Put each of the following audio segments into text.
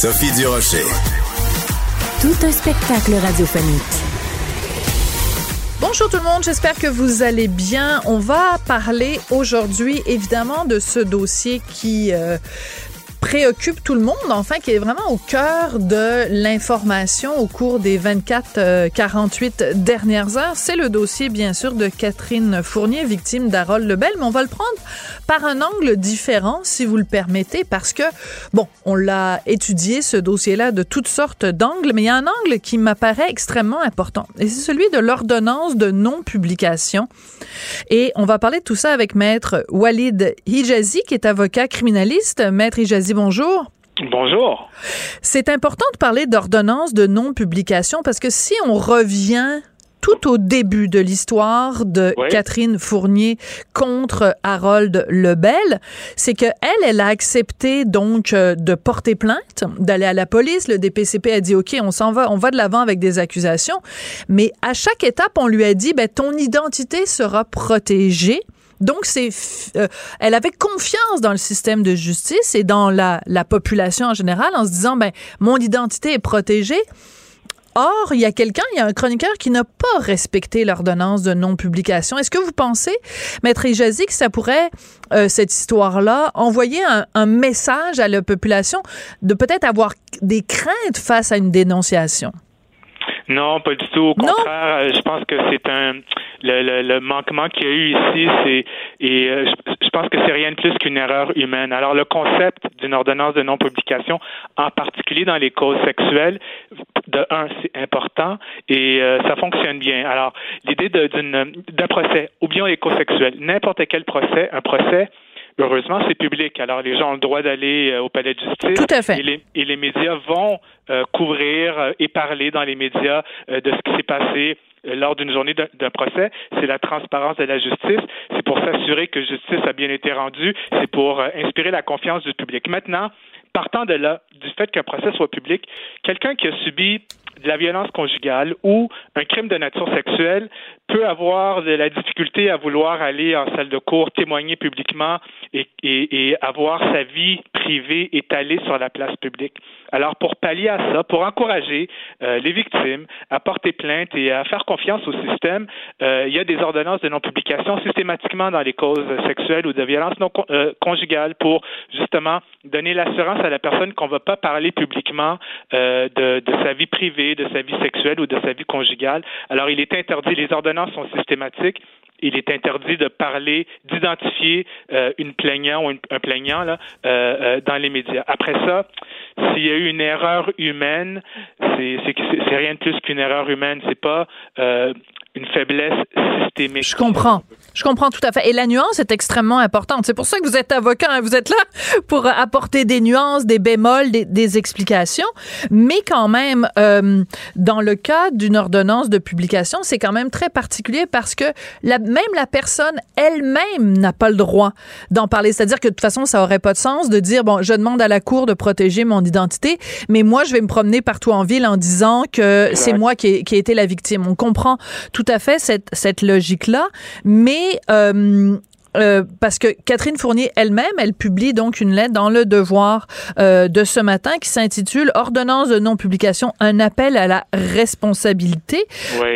Sophie Durocher. Tout un spectacle radiophonique. Bonjour tout le monde, j'espère que vous allez bien. On va parler aujourd'hui évidemment de ce dossier qui euh, préoccupe tout le monde, enfin, qui est vraiment au cœur de l'information au cours des 24-48 euh, dernières heures. C'est le dossier, bien sûr, de Catherine Fournier, victime d'Harold Lebel, mais on va le prendre par un angle différent, si vous le permettez, parce que, bon, on l'a étudié, ce dossier-là, de toutes sortes d'angles, mais il y a un angle qui m'apparaît extrêmement important, et c'est celui de l'ordonnance de non-publication. Et on va parler de tout ça avec Maître Walid Hijazi, qui est avocat criminaliste. Maître Hijazi, bonjour. Bonjour. C'est important de parler d'ordonnance de non-publication parce que si on revient tout au début de l'histoire de Catherine Fournier contre Harold Lebel, c'est que elle, elle a accepté donc euh, de porter plainte, d'aller à la police. Le DPCP a dit OK, on s'en va, on va de l'avant avec des accusations, mais à chaque étape, on lui a dit ben ton identité sera protégée. Donc, c'est, euh, elle avait confiance dans le système de justice et dans la, la population en général en se disant, ben, mon identité est protégée. Or, il y a quelqu'un, il y a un chroniqueur qui n'a pas respecté l'ordonnance de non-publication. Est-ce que vous pensez, Maître Ijazi, que ça pourrait, euh, cette histoire-là, envoyer un, un, message à la population de peut-être avoir des craintes face à une dénonciation? Non, pas du tout. Au contraire, euh, je pense que c'est un le, le, le manquement qu'il y a eu ici, c'est et euh, je, pense que c'est rien de plus qu'une erreur humaine. Alors le concept d'une ordonnance de non-publication, en particulier dans les causes sexuelles, de un, c'est important et euh, ça fonctionne bien. Alors l'idée d'une d'un procès, oublions les causes sexuelles, n'importe quel procès, un procès heureusement, c'est public. Alors, les gens ont le droit d'aller au palais de justice. Tout à fait. Et les, et les médias vont euh, couvrir euh, et parler dans les médias euh, de ce qui s'est passé lors d'une journée d'un procès, c'est la transparence de la justice, c'est pour s'assurer que justice a bien été rendue, c'est pour inspirer la confiance du public. Maintenant, partant de là, du fait qu'un procès soit public, quelqu'un qui a subi de la violence conjugale ou un crime de nature sexuelle peut avoir de la difficulté à vouloir aller en salle de cours, témoigner publiquement et, et, et avoir sa vie privée étalée sur la place publique. Alors, pour pallier à ça, pour encourager euh, les victimes à porter plainte et à faire confiance au système, euh, il y a des ordonnances de non-publication systématiquement dans les causes sexuelles ou de violence non euh, conjugale pour justement donner l'assurance à la personne qu'on ne va pas parler publiquement de, de sa vie privée, de sa vie sexuelle ou de sa vie conjugale. Alors, il est interdit, les ordonnances sont systématiques il est interdit de parler, d'identifier euh, une plaignant ou un plaignant là, euh, euh, dans les médias. Après ça, s'il y a eu une erreur humaine, c'est rien de plus qu'une erreur humaine. C'est pas euh, une faiblesse systémique. Je comprends. Je comprends tout à fait. Et la nuance est extrêmement importante. C'est pour ça que vous êtes avocat. Hein. Vous êtes là pour apporter des nuances, des bémols, des, des explications. Mais quand même, euh, dans le cas d'une ordonnance de publication, c'est quand même très particulier parce que la, même la personne elle-même n'a pas le droit d'en parler. C'est-à-dire que de toute façon, ça aurait pas de sens de dire, bon, je demande à la Cour de protéger mon identité, mais moi, je vais me promener partout en ville en disant que c'est moi qui ai, qui ai été la victime. On comprend tout tout à fait cette, cette logique-là, mais euh, euh, parce que Catherine Fournier elle-même, elle publie donc une lettre dans le Devoir euh, de ce matin qui s'intitule Ordonnance de non-publication, un appel à la responsabilité,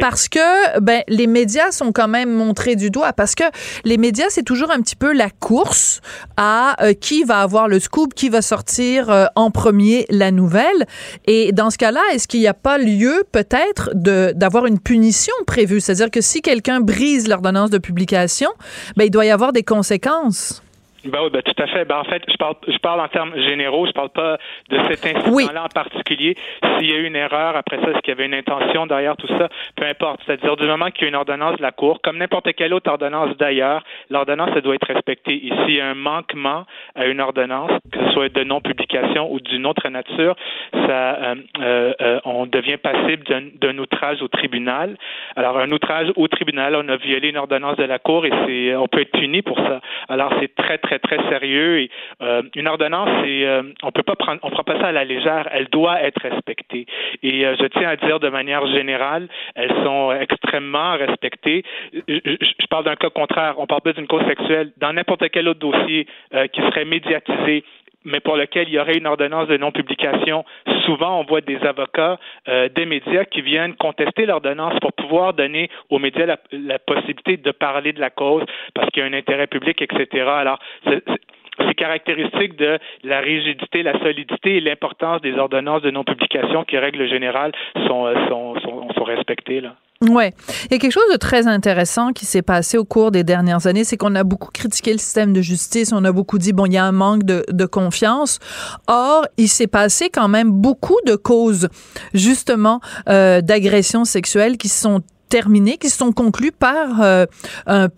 parce que ben les médias sont quand même montrés du doigt, parce que les médias c'est toujours un petit peu la course à euh, qui va avoir le scoop, qui va sortir euh, en premier la nouvelle, et dans ce cas-là, est-ce qu'il n'y a pas lieu peut-être de d'avoir une punition prévue, c'est-à-dire que si quelqu'un brise l'ordonnance de publication, ben il doit y avoir des conséquences. Ben oui, ben tout à fait. Ben en fait, je parle, je parle en termes généraux. Je parle pas de cet incident-là en particulier. S'il y a eu une erreur après ça, est-ce qu'il y avait une intention derrière tout ça, peu importe. C'est-à-dire du moment qu'il y a une ordonnance de la Cour, comme n'importe quelle autre ordonnance d'ailleurs, l'ordonnance elle doit être respectée. Et s'il y a un manquement à une ordonnance, que ce soit de non-publication ou d'une autre nature, ça, euh, euh, euh on devient passible d'un outrage au tribunal. Alors un outrage au tribunal, on a violé une ordonnance de la Cour et c'est, on peut être puni pour ça. Alors c'est très très très sérieux. Et, euh, une ordonnance, c'est, euh, on peut pas prendre, on prend pas ça à la légère. Elle doit être respectée. Et euh, je tiens à dire de manière générale, elles sont extrêmement respectées. Je, parle d'un cas contraire. On parle pas d'une cause sexuelle. Dans n'importe quel autre dossier qui serait médiatisé, mais pour lequel il y aurait une ordonnance de non-publication, souvent on voit des avocats euh, des médias qui viennent contester l'ordonnance pour pouvoir donner aux médias la, la, possibilité de parler de la cause parce qu'il y a un intérêt public, etc. Alors, c'est caractéristique de la rigidité, la solidité et l'importance des ordonnances de non-publication qui, règle générale, sont, euh, sont, sont, sont respectées. Là. Ouais, il y a quelque chose de très intéressant qui s'est passé au cours des dernières années, c'est qu'on a beaucoup critiqué le système de justice, on a beaucoup dit bon, il y a un manque de, de confiance. Or, il s'est passé quand même beaucoup de causes justement euh, d'agressions sexuelles qui sont terminés, qui sont conclus par euh, un,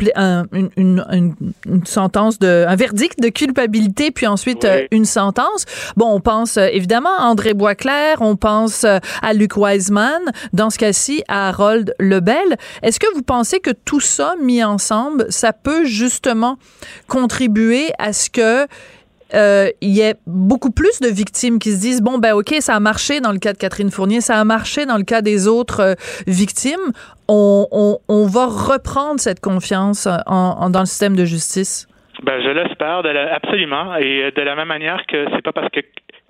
une, une, une, sentence de, un verdict de culpabilité, puis ensuite euh, une sentence. Bon, on pense euh, évidemment à André Boisclair, on pense à Luc Wiseman, dans ce cas-ci à Harold Lebel. Est-ce que vous pensez que tout ça mis ensemble, ça peut justement contribuer à ce que euh, il y a beaucoup plus de victimes qui se disent bon ben ok ça a marché dans le cas de Catherine Fournier ça a marché dans le cas des autres euh, victimes on, on, on, va reprendre cette confiance en, dans le système de justice? Ben je l'espère absolument et de la même manière que c'est pas parce que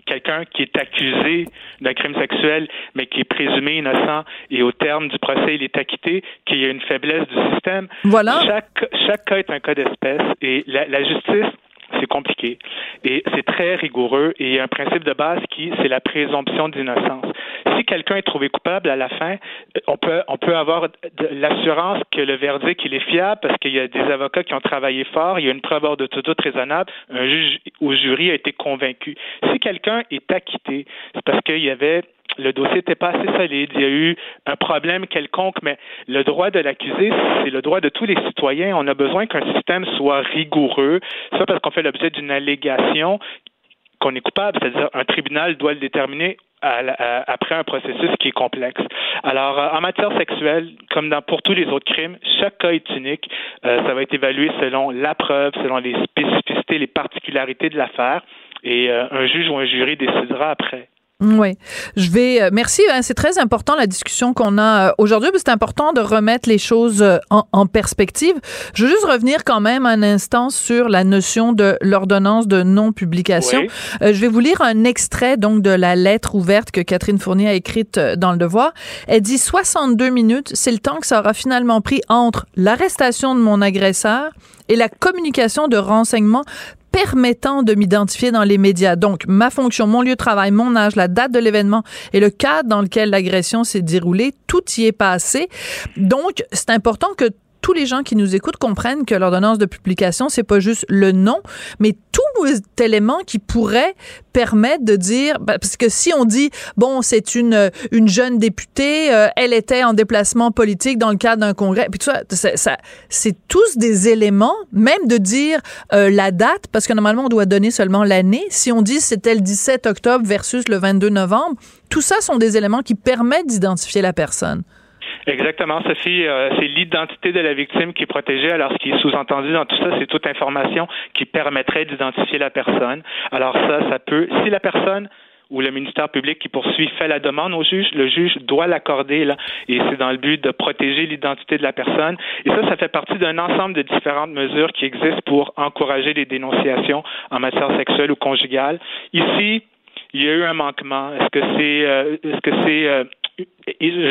quelqu'un qui est accusé d'un crime sexuel, mais qui est présumé innocent et au terme du procès, il est acquitté, qu'il y a une faiblesse du système. Voilà. Chaque, chaque cas est un cas d'espèce et la, la justice c'est compliqué et c'est très rigoureux et il y a un principe de base qui c'est la présomption d'innocence. Si quelqu'un est trouvé coupable à la fin, euh, on peut on peut avoir l'assurance que le verdict il est fiable parce qu'il y a des avocats qui ont travaillé fort, il y a une preuve hors de tout doute raisonnable, un juge ou jury a été convaincu. Si quelqu'un est acquitté, c'est parce qu'il y avait le dossier n'était pas assez solide, il y a eu un problème quelconque, mais le droit de l'accusé, c'est le droit de tous les citoyens. On a besoin qu'un système soit rigoureux, soit parce qu'on fait l'objet d'une allégation qu'on est coupable, c'est-à-dire un tribunal doit le déterminer après un processus qui est complexe. Alors, euh, en matière sexuelle, comme dans, pour tous les autres crimes, chaque cas est unique. Euh, ça va être évalué selon la preuve, selon les spécificités, les particularités de l'affaire, et euh, un juge ou un jury décidera après. Oui, je vais. Euh, merci. Hein, c'est très important la discussion qu'on a euh, aujourd'hui. C'est important de remettre les choses euh, en, perspective. Je veux juste revenir quand même un instant sur la notion de l'ordonnance de non-publication. je vais vous lire un extrait donc de la lettre ouverte que Catherine Fournier a écrite dans le Devoir. Elle dit 62 minutes, c'est le temps que ça aura finalement pris entre l'arrestation de mon agresseur et la communication de renseignements permettant de m'identifier dans les médias. Donc, ma fonction, mon lieu de travail, mon âge, la date de l'événement et le cadre dans lequel l'agression s'est déroulée, tout y est passé. Donc, c'est important que tous les gens qui nous écoutent comprennent que l'ordonnance de publication, c'est pas juste le nom, mais tout élément qui pourrait permettre de dire, ben, parce que si on dit, bon, c'est une, une jeune députée, euh, elle était en déplacement politique dans le cadre d'un congrès, puis tout ça, ça, c'est tous des éléments, même de dire euh, la date, parce que normalement, on doit donner seulement l'année. Si on dit c'était le 17 octobre versus le 22 novembre, tout ça sont des éléments qui permettent d'identifier la personne. Exactement, Sophie. Euh, c'est l'identité de la victime qui est protégée. Alors, ce qui est sous-entendu dans tout ça, c'est toute information qui permettrait d'identifier la personne. Alors ça, ça peut, si la personne ou le ministère public qui poursuit fait la demande au juge, le juge doit l'accorder là, et c'est dans le but de protéger l'identité de la personne. Et ça, ça fait partie d'un ensemble de différentes mesures qui existent pour encourager les dénonciations en matière sexuelle ou conjugale. Ici, il y a eu un manquement. Est-ce que c'est euh, est-ce que c'est euh,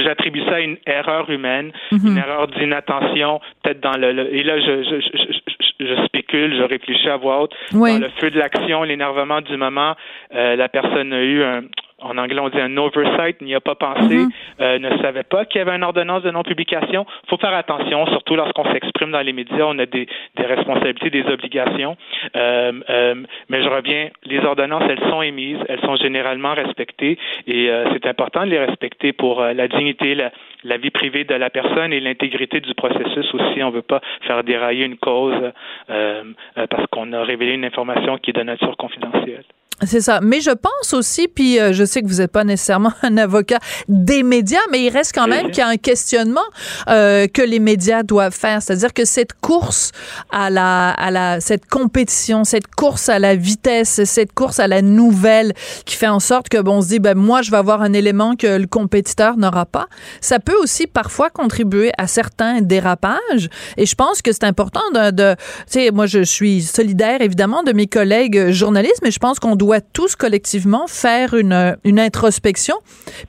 j'attribue ça à une erreur humaine, mhm. une erreur d'inattention, peut-être dans le, et là je, je, je, je, spécule, je réfléchis à voix haute. Dans le feu de l'action, l'énervement du moment, euh, la personne a eu un, en anglais on dit un oversight, n'y a pas pensé, mm-hmm. euh, ne savait pas qu'il y avait une ordonnance de non-publication. Il faut faire attention, surtout lorsqu'on s'exprime dans les médias, on a des, des responsabilités, des obligations. Euh, euh, mais je reviens, les ordonnances, elles sont émises, elles sont généralement respectées et c'est important de les respecter pour la dignité, la, la, vie privée de la personne et l'intégrité du processus aussi. On ne veut pas faire dérailler une cause parce qu'on a révélé une information qui est de nature confidentielle. C'est ça. Mais je pense aussi, puis euh, je sais que vous n'êtes pas nécessairement un avocat des médias, mais il reste quand même qu'il y a un questionnement euh, que les médias doivent faire. C'est-à-dire que cette course à la, à la, cette compétition, cette course à la vitesse, cette course à la nouvelle, qui fait en sorte que bon, on se dit, ben moi, je vais avoir un élément que le compétiteur n'aura pas. Ça peut aussi parfois contribuer à certains dérapages. Et je pense que c'est important de, de tu sais, moi, je suis solidaire évidemment de mes collègues journalistes, mais je pense qu'on doit doit tous collectivement faire une, une introspection,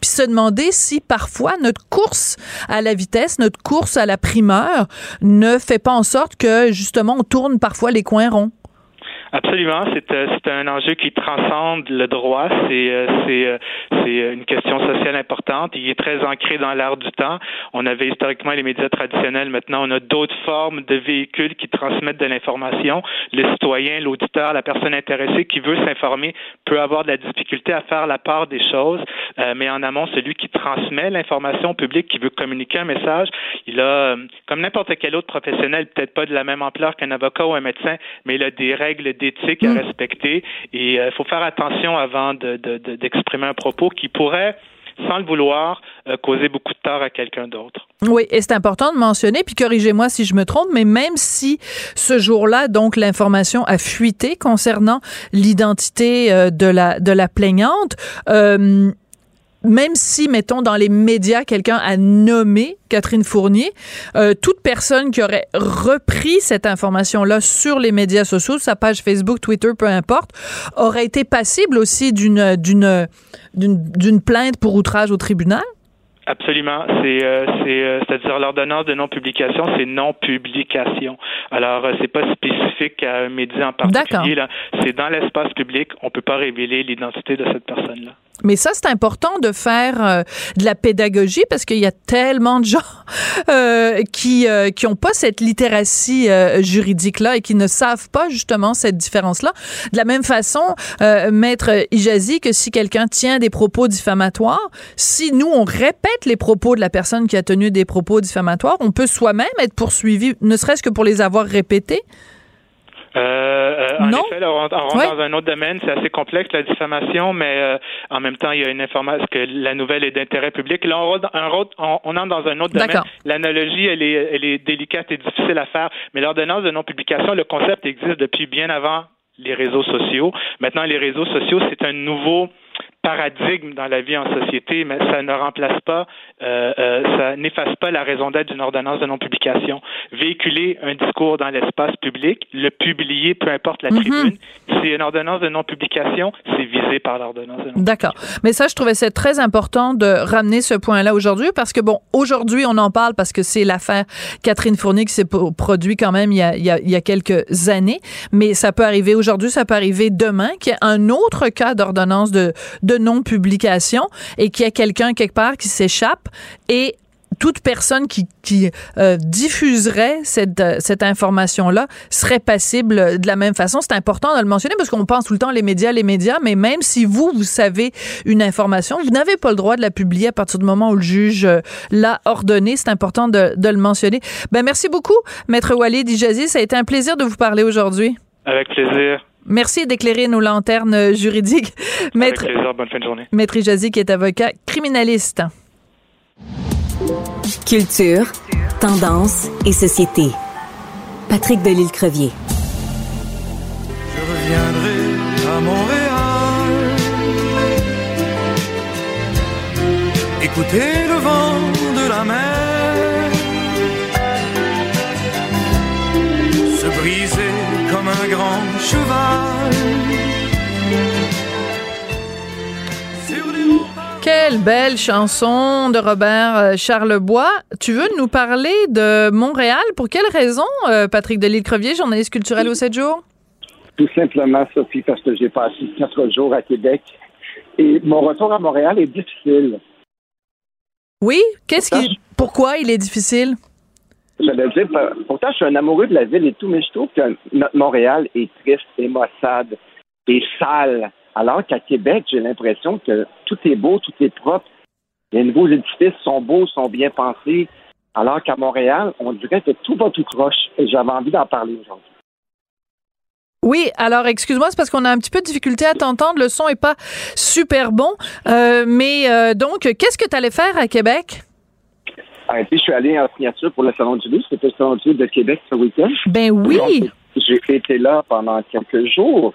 puis se demander si parfois notre course à la vitesse, notre course à la primeur ne fait pas en sorte que justement on tourne parfois les coins ronds. Absolument, c'est euh, c'est un enjeu qui transcende le droit. C'est euh, euh, une question sociale importante. Il est très ancré dans l'art du temps. On avait historiquement les médias traditionnels. Maintenant, on a d'autres formes de véhicules qui transmettent de l'information. Le citoyen, l'auditeur, la personne intéressée qui veut s'informer peut avoir de la difficulté à faire la part des choses. mais en amont, celui qui transmet l'information au public, qui veut communiquer un message, il a, comme n'importe quel autre professionnel, peut-être pas de la même ampleur qu'un avocat ou un médecin, mais il a des règles d'éthique à mm. respecter et il euh, faut faire attention avant d'exprimer un propos qui pourrait sans le vouloir, euh, causer beaucoup de tort à quelqu'un d'autre. Oui, et c'est important de mentionner, puis corrigez-moi si je me trompe, mais même si ce jour-là, donc, l'information a fuité concernant l'identité euh, de la de la plaignante, même si, mettons, dans les médias, quelqu'un a nommé Catherine Fournier, euh, toute personne qui aurait repris cette information-là sur les médias sociaux, sa page Facebook, Twitter, peu importe, aurait été passible aussi d'une d'une d'une plainte pour outrage au tribunal? Absolument. C'est euh, c'est euh, c'est-à-dire l'ordonnance de non-publication, c'est non-publication. Alors euh, c'est pas spécifique à un média en particulier. Là, c'est dans l'espace public. On peut pas révéler l'identité de cette personne-là. Mais ça, c'est important de faire euh, de la pédagogie parce qu'il y a tellement de gens euh, qui euh, qui ont pas cette littératie euh, juridique là et qui ne savent pas justement cette différence là. De la même façon, maître Ijazi, que si quelqu'un tient des propos diffamatoires, si nous on répète les propos de la personne qui a tenu des propos diffamatoires, on peut soi-même être poursuivi, ne serait-ce que pour les avoir répétés. Euh, euh, en effet, on rentre, dans un autre domaine, c'est assez complexe la diffamation, mais euh, en même temps, il y a une information que la nouvelle est d'intérêt public. Là, on, on, on, entre dans un autre domaine. L'analogie, elle est, elle est délicate et difficile à faire, mais l'ordonnance de non-publication, le concept existe depuis bien avant les réseaux sociaux. Maintenant, les réseaux sociaux, c'est un nouveau paradigme dans la vie en société, mais ça ne remplace pas, euh, euh, ça n'efface pas la raison d'être d'une ordonnance de non-publication. Véhiculer un discours dans l'espace public, le publier, peu importe la mhm. tribune, c'est une ordonnance de non-publication, c'est visé par l'ordonnance de non-publication. D'accord. Mais ça, je trouvais c'est très important de ramener ce point-là aujourd'hui parce que, bon, aujourd'hui, on en parle parce que c'est l'affaire Catherine Fournier qui s'est produit quand même il y, a, il, y a, il y a quelques années, mais ça peut arriver aujourd'hui, ça peut arriver demain, qu'il y ait un autre cas d'ordonnance de, de non-publication et qu'il y a quelqu'un quelque part qui s'échappe et toute personne qui, euh, diffuserait cette, euh, cette information-là serait passible de la même façon. C'est important de le mentionner parce qu'on pense tout le temps les médias, les médias, mais même si vous, vous savez une information, vous n'avez pas le droit de la publier à partir du moment où le juge euh, l'a ordonné. C'est important de, de, le mentionner. Ben, merci beaucoup, Maître Walid Ijazi. Ça a été un plaisir de vous parler aujourd'hui. Avec plaisir. Merci d'éclairer nos lanternes juridiques. Maître, Avec plaisir, bonne fin de journée. Maître Ijazi, qui est avocat criminaliste. Culture, tendance et société. Patrick Delisle-Crevier. Je reviendrai à Montréal. Écoutez le vent de la mer. Un grand cheval. Quelle belle chanson de Robert euh, Charlebois. Tu veux nous parler de Montréal? Pour quelle raison, euh, Patrick Delisle-Crevier, journaliste culturel au 7 jours? Tout simplement, Sophie, parce que j'ai passé quatre jours à Québec Et mon retour à Montréal est difficile. Oui? Qu'est-ce qui. Pourquoi il est difficile? J'allais dire, pourtant, je suis un amoureux de la ville et tout, mais je trouve que notre Montréal est triste et maussade et sale. Alors qu'à Québec, j'ai l'impression que tout est beau, tout est propre. Les nouveaux édifices sont beaux, sont bien pensés. Alors qu'à Montréal, on dirait que tout va tout croche. Et j'avais envie d'en parler aujourd'hui. Oui, alors excuse-moi, c'est parce qu'on a un petit peu de difficulté à t'entendre. Le son est pas super bon. Euh, mais euh, donc, qu'est-ce que tu allais faire à Québec? Ah, je suis allé en signature pour le Salon du Livre. C'était le Salon du Livre de Québec ce week-end. Ben oui! J'ai été là pendant quelques jours.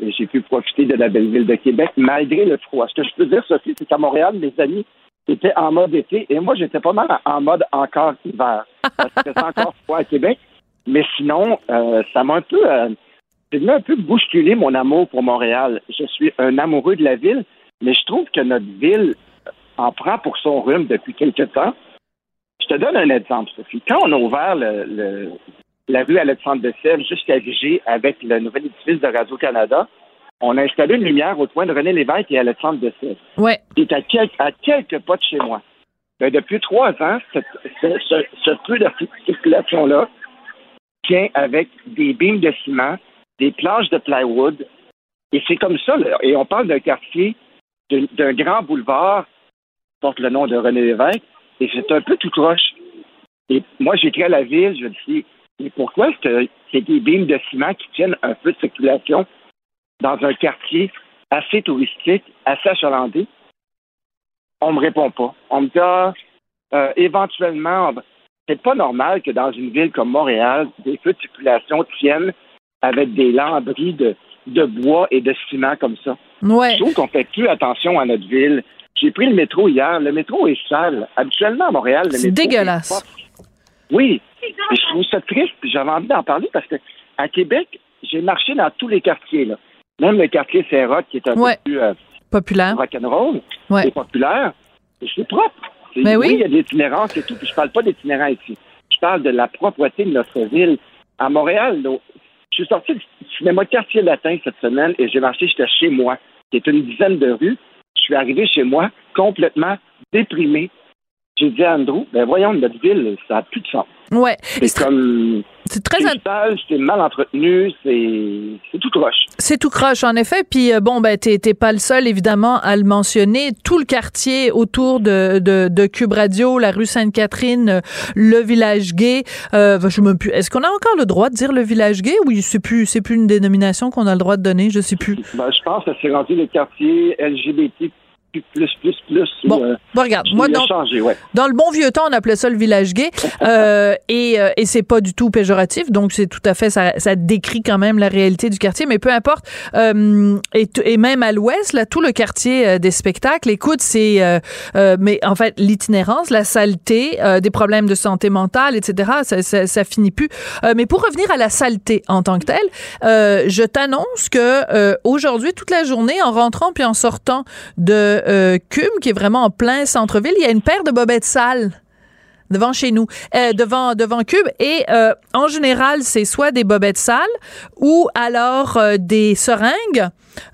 Et j'ai pu profiter de la belle ville de Québec malgré le froid. Ce que je peux dire, Sophie, c'est qu'à Montréal, mes amis étaient en mode été et moi, j'étais pas mal en mode encore hiver. C'était encore froid à Québec. Mais sinon, euh, ça m'a un peu... Euh, c'est un peu bousculer mon amour pour Montréal. Je suis un amoureux de la ville, mais je trouve que notre ville en prend pour son rhume depuis quelque temps. Je te donne un exemple, Sophie. Quand on a ouvert le, la rue Alexandre de Sèvres jusqu'à Vigée avec le nouvel édifice de Radio-Canada, on a installé une lumière au coin de René Lévesque et Alexandre de Sèvres. Ouais. Qui est à, à quelques pas de chez moi. Ben, depuis trois ans, ce, ce, ce peu de circulation-là tient avec des beams de ciment, des planches de plywood. Et c'est comme ça. Et on parle d'un quartier, d'un grand boulevard, qui porte le nom de René Lévesque, et c'est un peu tout croche. Et moi, j'écris à la ville, je dis, mais pourquoi est-ce que c'est des beams de ciment qui tiennent un peu de circulation dans un quartier assez touristique, assez achalandé? On me répond pas. On me dit, ah, euh, éventuellement, c'est pas normal que dans une ville comme Montréal, des feux de circulation tiennent avec des lambris de, de bois et de ciment comme ça. Ouais. Je trouve qu'on fait plus attention à notre ville. J'ai pris le métro hier. Le métro est sale. Habituellement, à Montréal, le métro. C'est dégueulasse. Oui. je trouve ça triste. J'avais envie d'en parler parce que à Québec, j'ai marché dans tous les quartiers. Là. Même le quartier saint qui est un peu plus euh, populaire. Rock'n'roll, ouais. c'est populaire. C'est propre. Mais oui. il y a des itinérance et tout. Puis je parle pas d'itinérants ici. Je parle de la propreté de notre ville. À Montréal, je suis sorti du cinéma Quartier Latin cette semaine et j'ai marché jusqu'à chez moi, qui est une dizaine de rues. Je suis arrivé chez moi complètement déprimé. J'ai dit à Andrew, ben voyons, notre ville, ça n'a plus de sens. Ouais. C'est comme. C'est très. C'est mal entretenu, c'est tout croche. C'est tout croche, en effet. Puis, euh, bon, ben, t'es pas le seul, évidemment, à le mentionner. Tout le quartier autour de, de, de Cube Radio, la rue Sainte-Catherine, euh, le village gay. Euh, je me plus. Est-ce qu'on a encore le droit de dire le village gay ou c'est plus, c'est plus une dénomination qu'on a le droit de donner? Je sais plus. Ben, je pense que c'est rendu le quartier LGBT plus, plus, plus. Bon, euh, regarde, moi, dans, dans, le bon vieux temps, on appelait ça le village gay, euh, et, euh, et c'est pas du tout péjoratif, donc c'est tout à fait, ça, ça décrit quand même la réalité du quartier, mais peu importe. Euh, et, et, même à l'ouest, là, tout le quartier euh, des spectacles, écoute, c'est, mais en fait, l'itinérance, la saleté, des problèmes de santé mentale, etc., ça, ça, ça finit plus. mais pour revenir à la saleté en tant que telle, je t'annonce que aujourd'hui, toute la journée, en rentrant puis en sortant de euh, qui est vraiment en plein centre-ville, il y a une paire de bobettes sales devant chez nous, euh, devant devant Cube. Et euh, en général c'est soit des bobettes sales ou alors euh, des seringues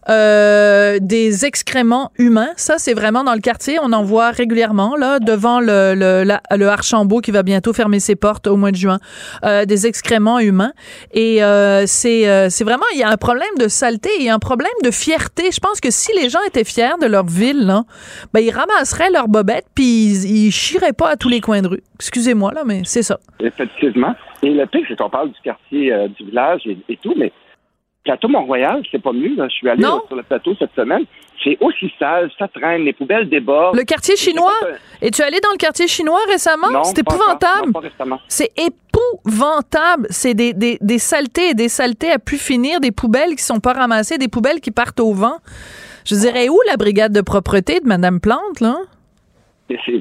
euh, des excréments humains. Ça, c'est vraiment dans le quartier. On en voit régulièrement, là, devant le, le, le Archambault qui va bientôt fermer ses portes au mois de juin. Euh, des excréments humains. Et euh, c'est, euh, c'est vraiment, il y a un problème de saleté, il y a un problème de fierté. Je pense que si les gens étaient fiers de leur ville, là, ben, ils ramasseraient leurs bobettes puis ils, ils chieraient pas à tous les coins de rue. Excusez-moi, là, mais c'est ça. Effectivement. Et le pire, c'est qu'on parle du quartier, euh, du village et, et tout, mais plateau Mont-Royal, c'est pas mieux. Je suis allé sur le plateau cette semaine. C'est aussi sale, ça traîne, les poubelles débordent. Le quartier chinois? Es-tu allé dans le quartier chinois récemment? C'est épouvantable. C'est épouvantable. C'est des, des, des saletés et des saletés à pu finir, des poubelles qui sont pas ramassées, des poubelles qui partent au vent. Je dirais où la brigade de propreté de Mme Plante, là?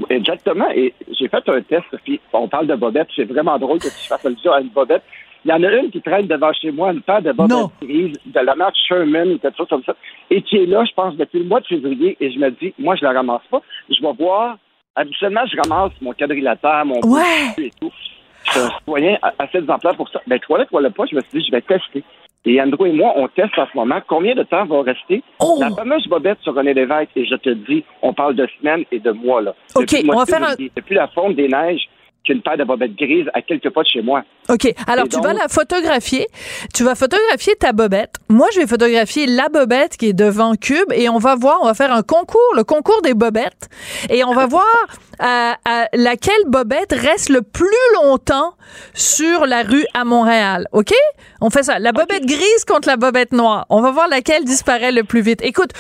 Exactement. Et j'ai fait un test, puis on parle de bobette. C'est vraiment drôle que tu fasses ça à une bobette. Il y en a une qui traîne devant chez moi, une paire de bobettes grises de la marque Sherman, quelque chose comme ça, et qui est là, je pense, depuis le mois de février, et je me dis, moi, je la ramasse pas. Je vais voir. Habituellement, je ramasse mon quadrilatère, mon ouais. et tout. Je suis un citoyen assez exemplaire pour ça. Ben, toilette, voilà pas, je me suis dit, je vais tester. Et Andrew et moi, on teste en ce moment combien de temps va rester Oh! la fameuse bobette sur René Lévesque. Et je te dis, on parle de semaines et de mois. Là. OK, Depuis on va faire un-. Depuis la fonte des neiges, qu'une paire de bobettes grises à quelques pas de chez moi. OK. Alors, tu vas la photographier. Tu vas photographier ta bobette. Moi, je vais photographier la bobette qui est devant Cube et on va voir, on va faire un concours, le concours des bobettes. Et on va voir à, à laquelle bobette reste le plus longtemps sur la rue à Montréal. OK? On fait ça. La bobette grise contre la bobette noire. On va voir laquelle disparaît le plus vite. Écoute,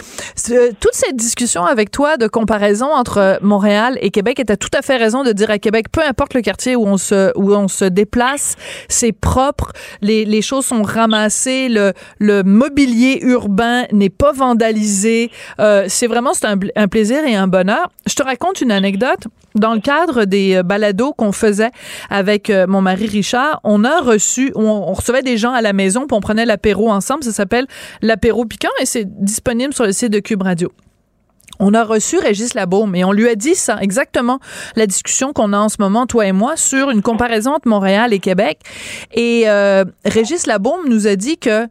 toute cette discussion avec toi de comparaison entre Montréal et Québec, et tu as tout à fait raison de dire à Québec, peu importe le quartier où on se, où on se déplace, c'est propre, les, choses sont ramassées, le, mobilier urbain n'est pas vandalisé. Euh, c'est vraiment c'est un plaisir et un bonheur. Je te raconte une anecdote. Dans le cadre des euh, balados qu'on faisait avec euh, mon mari Richard, on a reçu, on, on recevait des gens à la maison, puis on prenait l'apéro ensemble. Ça s'appelle l'apéro piquant et c'est disponible sur le site de Cube Radio. On a reçu Régis Labaume et on lui a dit ça, exactement la discussion qu'on a en ce moment, toi et moi, sur une comparaison entre Montréal et Québec. Et euh, Régis Labaume nous a dit que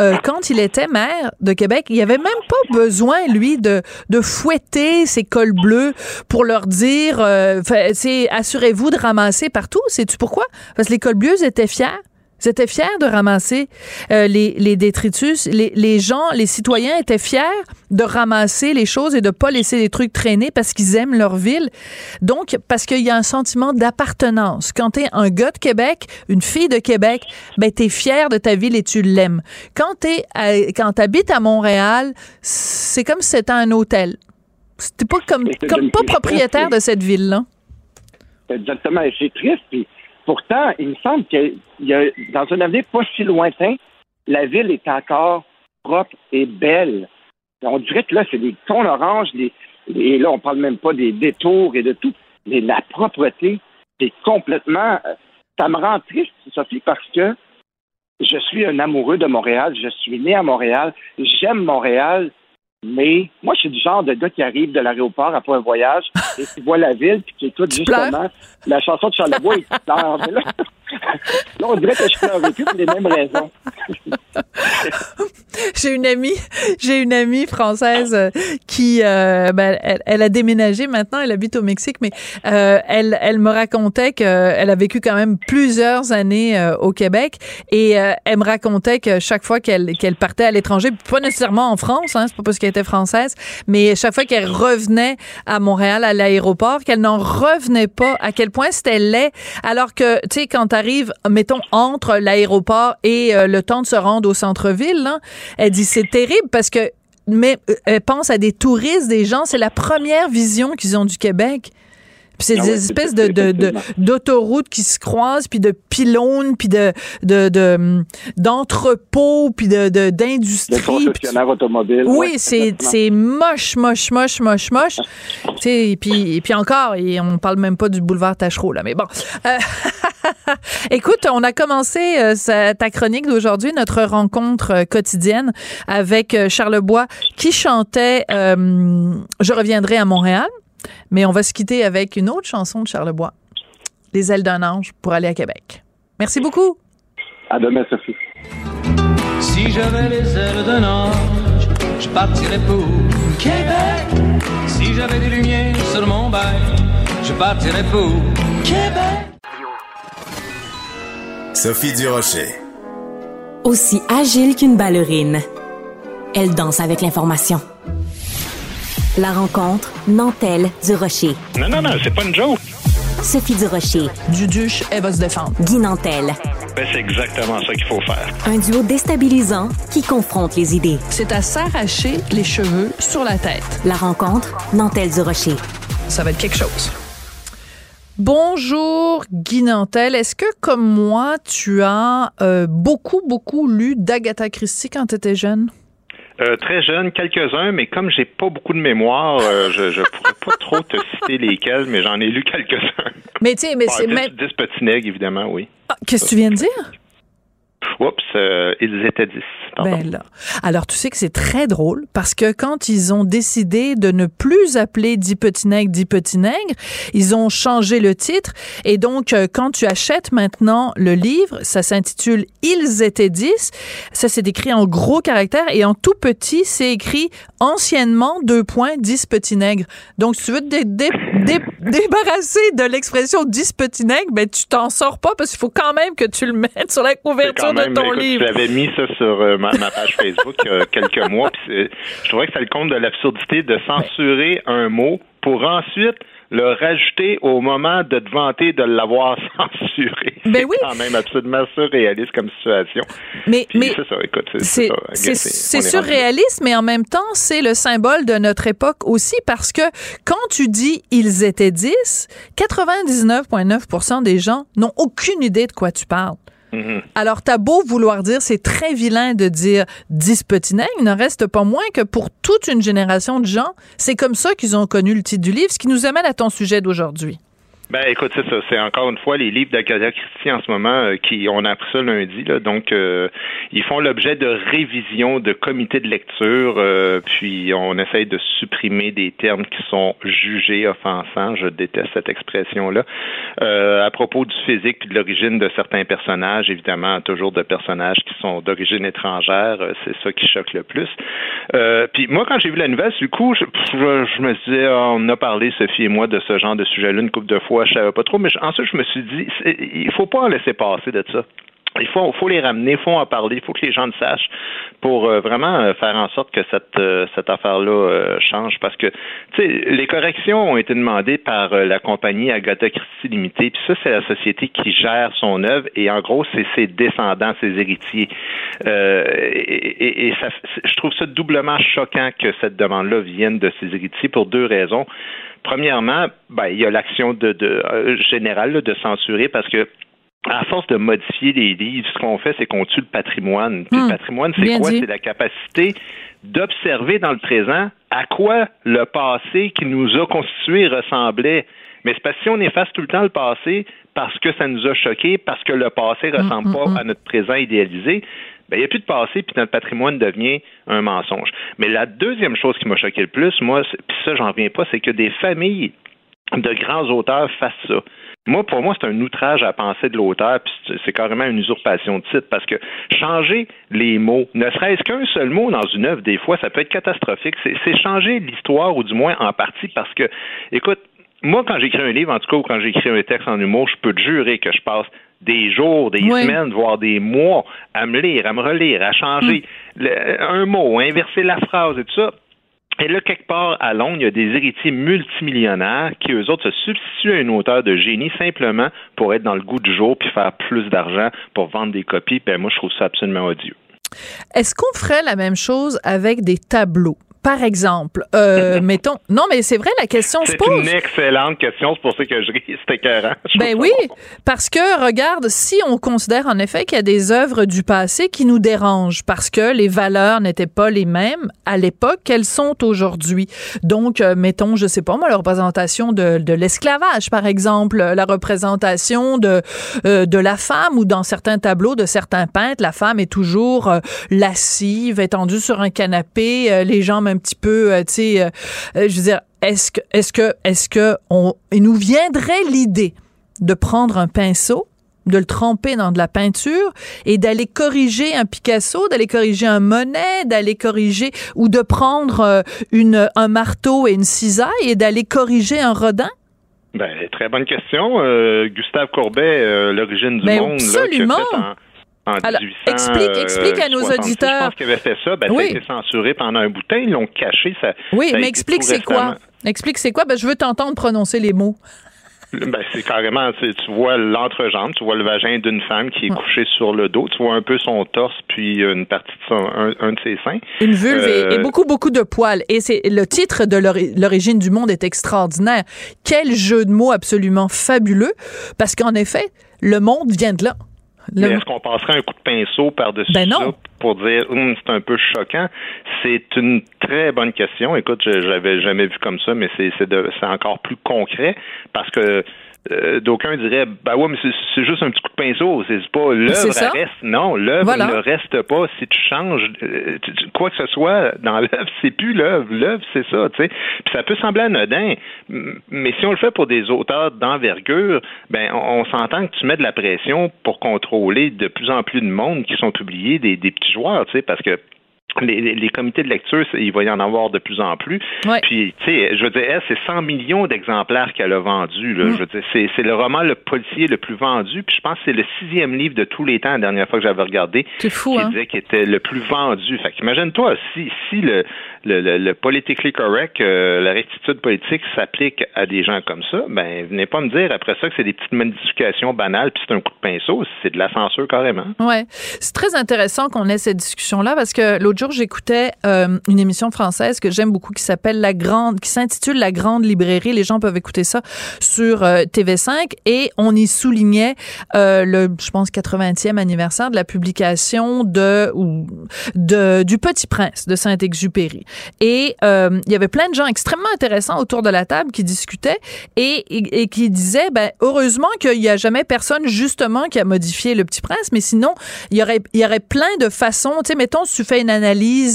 euh, quand il était maire de Québec, il avait même pas besoin, lui, de, de fouetter ses cols bleus pour leur dire, euh, assurez-vous de ramasser partout. Sais-tu pourquoi? Parce que les cols bleus étaient fiers. Ils étaient fiers de ramasser euh, les, les détritus. Les, les gens, les citoyens étaient fiers de ramasser les choses et de pas laisser les trucs traîner parce qu'ils aiment leur ville. Donc, parce qu'il y a un sentiment d'appartenance. Quand t'es un gars de Québec, une fille de Québec, ben t'es fier de ta ville et tu l'aimes. Quand t'es, à- quand t'habites à Montréal, c'est comme si c'était un hôtel. T'es pas comme, pas propriétaire de cette ville-là. Exactement. Et c'est triste. Puis pourtant, il me semble qu'il y a, dans un avenir pas si lointain, la ville est encore propre et belle. On dirait que là, c'est des tons oranges, et là, on parle même pas des détours et de tout. Mais la propreté, c'est complètement. euh, Ça me rend triste, Sophie, parce que je suis un amoureux de Montréal. Je suis né à Montréal. J'aime Montréal. Mais moi, je suis du genre de gars qui arrive de l'aéroport après un voyage et qui voit la ville puis qui écoute Tu pleures? justement la chanson de Charlevoix et qui pleure. Là, on dirait que je pleure plus pour les mêmes raisons. J'ai une amie, j'ai une amie française euh, qui, euh, ben, elle, a déménagé maintenant, elle habite au Mexique, mais euh, elle, elle me racontait qu'elle a vécu quand même plusieurs années au Québec et elle me racontait que chaque fois qu'elle qu'elle partait à l'étranger, pas nécessairement en France, hein, c'est pas parce qu'elle était française, mais chaque fois qu'elle revenait à Montréal à l'aéroport, qu'elle n'en revenait pas à quel point c'était laid, alors que tu sais quand t'arrives, mettons entre l'aéroport et euh, le temps de se rendre au centre-ville, là, elle dit c'est terrible parce que mais euh, elle pense à des touristes, des gens, c'est la première vision qu'ils ont du Québec. Puis c'est Ah des ouais, espèces de, de, de- d'autoroutes qui se croisent, puis de pylônes, puis de, de, de, d'entrepôts, puis de, de, Le d'industrie. puis tu- concessionnaire automobile. oui, ouais, c'est, c'est moche, moche, moche, moche, moche. Tu sais, et puis, et puis encore, et on parle même pas du boulevard Tachereau, là, mais bon. Euh, Écoute, on a commencé euh, sa- ta chronique d'aujourd'hui, notre rencontre euh, quotidienne avec Charles Bois qui chantait euh, Je reviendrai à Montréal, mais on va se quitter avec une autre chanson de Charles Bois, Les ailes d'un ange pour aller à Québec. Merci beaucoup. À demain, Sophie. Si j'avais les ailes d'un ange, je partirais pour Québec. Si j'avais des lumières sur mon bail, je partirais pour Québec. Sophie Durocher. Aussi agile qu'une ballerine. Elle danse avec l'information. La rencontre Nantelle du Rocher. Non, non, non, c'est pas une joke. Sophie du Rocher, Duduche, elle va se défendre. Guy Nantel. Ben, c'est exactement ça qu'il faut faire. Un duo déstabilisant qui confronte les idées. C'est à s'arracher les cheveux sur la tête. La rencontre Nantelle du Rocher. Ça va être quelque chose. Bonjour Guy Nantel. Est-ce que comme moi, tu as euh, beaucoup, beaucoup lu d'Agatha Christie quand tu étais jeune? Euh, très jeune, quelques-uns, mais comme j'ai pas beaucoup de mémoire, euh, je, je pourrais pas trop te citer lesquels, mais j'en ai lu quelques-uns. Mais tu sais, mais Bon, c'est même... dix petits nègres, évidemment, oui. Ah, Qu'est-ce que tu viens de dire? Oups, euh, ils étaient 10. Ben là. Alors, tu sais que c'est très drôle parce que quand ils ont décidé de ne plus appeler Dix petits nègres, Dix petits nègres, ils ont changé le titre. Et donc, euh, quand tu achètes maintenant le livre, ça s'intitule Ils étaient 10. Ça, c'est écrit en gros caractères et en tout petit, c'est écrit anciennement, deux points, 10 petits nègres. Donc, si tu veux te débarrasser de l'expression 10 petits nègres, ben, tu t'en sors pas parce qu'il faut quand même que tu le mettes sur la couverture de ton livre. J'avais mis ça sur euh, ma, page Facebook il y a quelques mois. je trouvais que ça le compte de l'absurdité de censurer un mot pour ensuite le rajouter au moment de te vanter de l'avoir censuré. Ben oui. C'est quand même absolument surréaliste comme situation. Mais, mais c'est ça, écoute, c'est surréaliste, mais en même temps, c'est le symbole de notre époque aussi parce que quand tu dis ils étaient 10, 99,9% des gens n'ont aucune idée de quoi tu parles. Mm-hmm. Alors, t'as beau vouloir dire, c'est très vilain de dire 10 petits nègres, il ne reste pas moins que pour toute une génération de gens, c'est comme ça qu'ils ont connu le titre du livre, ce qui nous amène à ton sujet d'aujourd'hui. Ben écoute, c'est ça. C'est encore une fois les livres d'Agatha Christie en ce moment euh, qui on a appris ça lundi. Là, donc euh, ils font l'objet de révision de comités de lecture. Euh, puis on essaye de supprimer des termes qui sont jugés offensants. Je déteste cette expression-là. à propos du physique puis de l'origine de certains personnages, évidemment, toujours de personnages qui sont d'origine étrangère. c'est ça qui choque le plus. puis moi, quand j'ai vu la nouvelle, du coup, je, me disais, on a parlé Sophie et moi de ce genre de sujet-là une couple de fois je savais pas trop, mais ensuite je me suis dit, il faut pas en laisser passer de ça. Il faut, faut les ramener, il faut en parler, il faut que les gens le sachent pour euh, vraiment euh, faire en sorte que cette, euh, cette affaire-là change. Parce que, les corrections ont été demandées par la compagnie Agatha Christie Limitée, puis ça, c'est la société qui gère son œuvre, et en gros, c'est ses descendants, ses héritiers. et, et ça, je trouve ça doublement choquant que cette demande-là vienne de ses héritiers pour deux raisons. Premièrement, ben, il y a l'action de, de euh, générale de censurer parce que à force de modifier les livres, ce qu'on fait, c'est qu'on tue le patrimoine. le hmm. patrimoine, c'est quoi? C'est la capacité d'observer dans le présent à quoi le passé qui nous a constitués ressemblait. Mais c'est parce que si on efface tout le temps le passé parce que ça nous a choqué, parce que le passé ne hmm, ressemble hmm, pas à notre présent idéalisé, ben, il n'y a plus de passé, puis notre patrimoine devient un mensonge. Mais la deuxième chose qui m'a choqué le plus, moi, puis ça, j'en reviens pas, c'est que des familles de grands auteurs fassent ça. Moi, pour moi, c'est un outrage à penser de l'auteur, puis c'est carrément une usurpation de titre, parce que changer les mots, ne serait-ce qu'un seul mot dans une œuvre, des fois, ça peut être catastrophique. C'est changer l'histoire, ou du moins en partie, parce que, écoute, moi, quand j'écris un livre, en tout cas, ou quand j'écris un texte en humour, je peux te jurer que je passe des jours, des semaines, voire des mois à me lire, à me relire, à changer hmm. un mot, à inverser la phrase et tout ça. Et là, quelque part à Londres, il y a des héritiers multimillionnaires qui, eux autres, se substituent à une auteur de génie simplement pour être dans le goût du jour puis faire plus d'argent pour vendre des copies. Ben, moi, je trouve ça absolument odieux. Est-ce qu'on ferait la même chose avec des tableaux? Par exemple, euh, mettons. Non, mais c'est vrai, la question se pose. C'est une excellente question. C'est pour ça que je ris. C'était écœurant. Ben oui, parce que regarde, si on considère en effet qu'il y a des œuvres du passé qui nous dérangent parce que les valeurs n'étaient pas les mêmes à l'époque qu'elles sont aujourd'hui. Donc, euh, mettons, je sais pas moi, la représentation de, de l'esclavage, par exemple, la représentation de euh, de la femme ou dans certains tableaux de certains peintres, la femme est toujours euh, lascive, étendue sur un canapé, les gens un petit peu, euh, tu sais, euh, euh, je veux dire, est-ce que, est-ce que, est-ce que on, il nous viendrait l'idée de prendre un pinceau, de le tremper dans de la peinture et d'aller corriger un Picasso, d'aller corriger un Monet, d'aller corriger ou de prendre une, un marteau et une cisaille et d'aller corriger un Rodin? Ben, très bonne question. Gustave Courbet, l'origine du ben, monde, absolument. Là, en Alors, explique, explique à nos auditeurs. Je pense qu'il avait fait ça. Ben, oui. Ça a été censuré pendant un bout de temps. Ils l'ont caché. Ça, oui, mais explique c'est quoi. Explique c'est quoi. Ben, je veux t'entendre prononcer les mots. Ben, c'est carrément, tu vois l'entrejambe, tu vois le vagin d'une femme qui est couchée sur le dos, tu vois un peu son torse, puis une partie de son, un, de ses seins. Une vulve et, euh, beaucoup, beaucoup de poils. Et c'est le titre de l'origine du monde est extraordinaire. Quel jeu de mots absolument fabuleux, parce qu'en effet, le monde vient de là. Mais est-ce qu'on passerait un coup de pinceau par-dessus ben ça pour dire hum, c'est un peu choquant? C'est une très bonne question. Écoute, je n'avais jamais vu comme ça, mais c'est encore plus concret parce que euh, d'aucuns diraient, bah ouais, mais c'est juste un petit coup de pinceau, c'est pas l'œuvre reste. Non, l'œuvre ne reste pas. Si tu changes euh, quoi que ce soit dans l'œuvre, c'est plus l'œuvre. L'œuvre, c'est ça, tu sais. Puis ça peut sembler anodin, mais si on le fait pour des auteurs d'envergure, ben on, s'entend que tu mets de la pression pour contrôler de plus en plus de monde qui sont publiés des, des petits joueurs, tu sais, parce que les, comités de lecture, il va y en avoir de plus en plus. Puis, tu sais, je veux dire, c'est 100 millions d'exemplaires qu'elle a vendus. Mm. Je veux dire, c'est, le roman le policier le plus vendu. Puis, je pense que c'est le sixième livre de tous les temps, la dernière fois que j'avais regardé. C'est fou, qui hein? disait qu'il était le plus vendu. Fait qu'imagine-toi, si, si le, le, le, le politically correct, euh, la rectitude politique s'applique à des gens comme ça, ben, venez pas me dire après ça que c'est des petites modifications banales puis c'est un coup de pinceau. C'est de la censure carrément. Ouais. C'est très intéressant qu'on ait cette discussion-là parce que l'autre j'écoutais euh, une émission française que j'aime beaucoup qui s'appelle La Grande, qui s'intitule La Grande Librairie. Les gens peuvent écouter ça sur euh, TV5 et on y soulignait euh, le, je pense, 80e anniversaire de la publication de, du Petit Prince de Saint-Exupéry. Et il y avait plein de gens extrêmement intéressants autour de la table qui discutaient et, qui disaient, ben, heureusement qu'il n'y a jamais personne justement qui a modifié le Petit Prince, mais sinon, il y aurait, il y aurait plein de façons, tu sais, mettons, si tu fais une analyse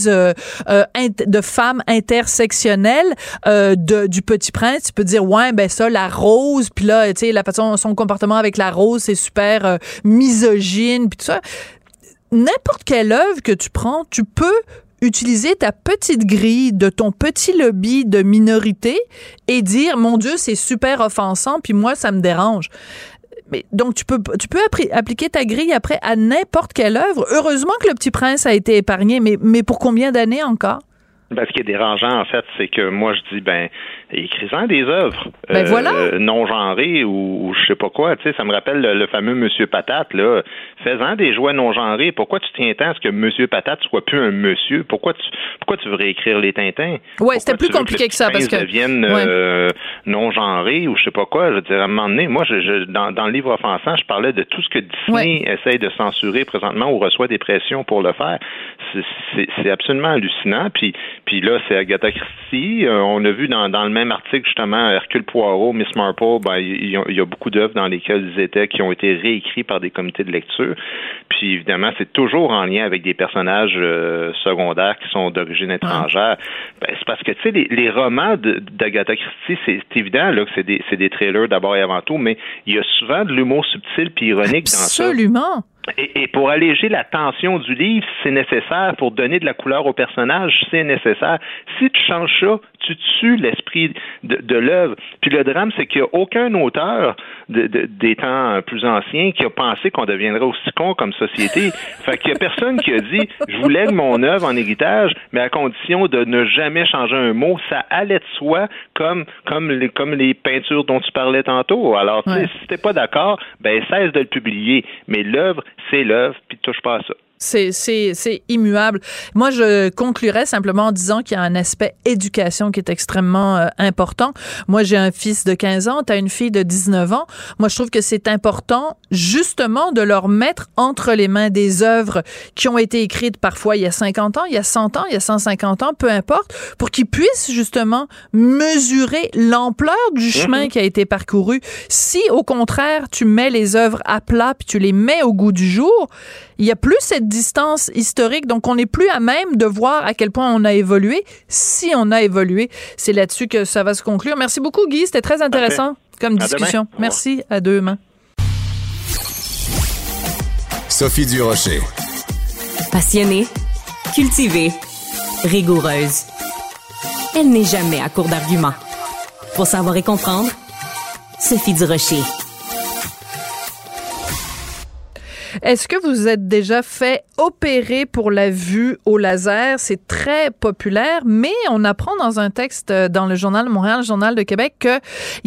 euh, euh de femmes intersectionnelles euh, de, du Petit Prince, tu peux dire, ouais, ben ça, la rose, puis là, tu sais, la façon, son comportement avec la rose, c'est super misogyne, puis tout ça n'importe quelle œuvre que tu prends, tu peux utiliser ta petite grille de ton petit lobby de minorité et dire mon Dieu c'est super offensant puis moi ça me dérange. Mais donc tu peux tu peux appliquer ta grille après à n'importe quelle œuvre. Heureusement que le Petit Prince a été épargné, mais mais pour combien d'années encore? Ben, ce qui est dérangeant, en fait, c'est que moi, je dis, ben, écris-en des œuvres ben, euh, non genrées ou, je sais pas quoi. Tu sais, ça me rappelle le, fameux Monsieur Patate, là. Fais-en des jouets non genrés. Pourquoi tu tiens tant à ce que Monsieur Patate soit plus un monsieur? Pourquoi tu, pourquoi tu veux réécrire les Tintins? Ouais, c'était plus compliqué que, ça parce que. deviennent euh, non genrés ou je sais pas quoi. Je veux dire, à un moment donné, moi, je, dans, dans le livre offensant, je parlais de tout ce que Disney essaye de censurer présentement ou reçoit des pressions pour le faire. C'est absolument hallucinant. Puis, puis là, c'est Agatha Christie. Euh, on a vu dans, dans le même article, justement, Hercule Poirot, Miss Marple, ben, il y, a beaucoup d'œuvres dans lesquelles ils étaient qui ont été réécrits par des comités de lecture. Puis évidemment, c'est toujours en lien avec des personnages euh, secondaires qui sont d'origine étrangère. Ben, c'est parce que, tu sais, les, les, romans d'Agatha Christie, c'est évident là, que c'est des, des trailers d'abord et avant tout, mais il y a souvent de l'humour subtil puis ironique dans ça. Absolument. Et, pour alléger la tension du livre, c'est nécessaire. Pour donner de la couleur au personnage, c'est nécessaire. Si tu changes ça, tu tues l'esprit de, de l'œuvre. Puis le drame, c'est qu'il n'y a aucun auteur de, des temps plus anciens qui a pensé qu'on deviendrait aussi con comme société. Fait qu'il n'y a personne qui a dit je vous lègue mon œuvre en héritage, mais à condition de ne jamais changer un mot. Ça allait de soi comme, comme, les, comme les peintures dont tu parlais tantôt. Alors, ouais. si t'es pas d'accord, ben cesse de le publier. Mais l'œuvre, c'est l'œuvre, puis touche pas à ça. C'est, immuable. Moi, je conclurais simplement en disant qu'il y a un aspect éducation qui est extrêmement euh, important. Moi, j'ai un fils de 15 ans, tu as une fille de 19 ans. Moi, je trouve que c'est important justement de leur mettre entre les mains des œuvres qui ont été écrites parfois il y a 50 ans, il y a 100 ans, il y a 150 ans, peu importe, pour qu'ils puissent justement mesurer l'ampleur du mhm. chemin qui a été parcouru. Si, au contraire, tu mets les œuvres à plat puis tu les mets au goût du jour, il y a plus cette distance historique, donc on n'est plus à même de voir à quel point on a évolué, si on a évolué. C'est là-dessus que ça va se conclure. Merci beaucoup, Guy. C'était très intéressant comme discussion. Merci. À demain. Sophie Durocher. Passionnée, cultivée, rigoureuse. Elle n'est jamais à court d'arguments. Pour savoir et comprendre, Sophie Durocher. Est-ce que vous êtes déjà fait opérer pour la vue au laser? C'est très populaire, mais on apprend dans un texte euh, dans le Journal Montréal, le Journal de Québec, qu'il